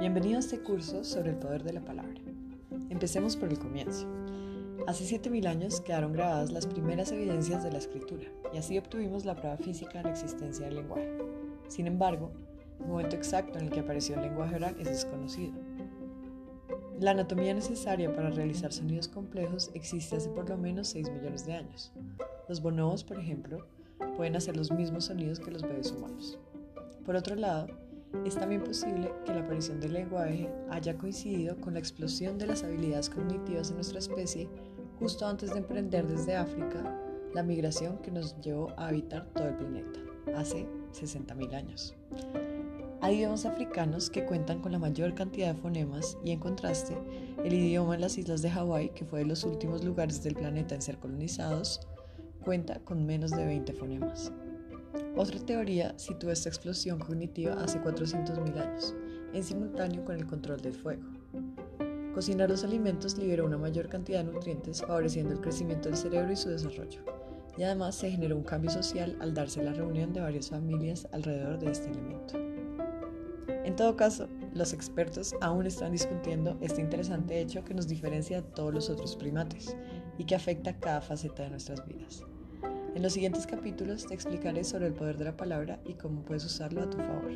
Bienvenido a este curso sobre el poder de la palabra. Empecemos por el comienzo. Hace 7.000 años quedaron grabadas las primeras evidencias de la escritura y así obtuvimos la prueba física de la existencia del lenguaje. Sin embargo, el momento exacto en el que apareció el lenguaje oral es desconocido. La anatomía necesaria para realizar sonidos complejos existe hace por lo menos 6 millones de años. Los bonobos, por ejemplo, pueden hacer los mismos sonidos que los bebés humanos. Por otro lado, es también posible que la aparición del lenguaje haya coincidido con la explosión de las habilidades cognitivas de nuestra especie justo antes de emprender desde África la migración que nos llevó a habitar todo el planeta, hace 60.000 años. Hay idiomas africanos que cuentan con la mayor cantidad de fonemas y en contraste, el idioma en las islas de Hawái, que fue de los últimos lugares del planeta en ser colonizados, cuenta con menos de 20 fonemas. Otra teoría sitúa esta explosión cognitiva hace 400.000 años, en simultáneo con el control del fuego. Cocinar los alimentos liberó una mayor cantidad de nutrientes, favoreciendo el crecimiento del cerebro y su desarrollo. Y además se generó un cambio social al darse la reunión de varias familias alrededor de este elemento. En todo caso, los expertos aún están discutiendo este interesante hecho que nos diferencia de todos los otros primates y que afecta cada faceta de nuestras vidas. En los siguientes capítulos te explicaré sobre el poder de la palabra y cómo puedes usarlo a tu favor.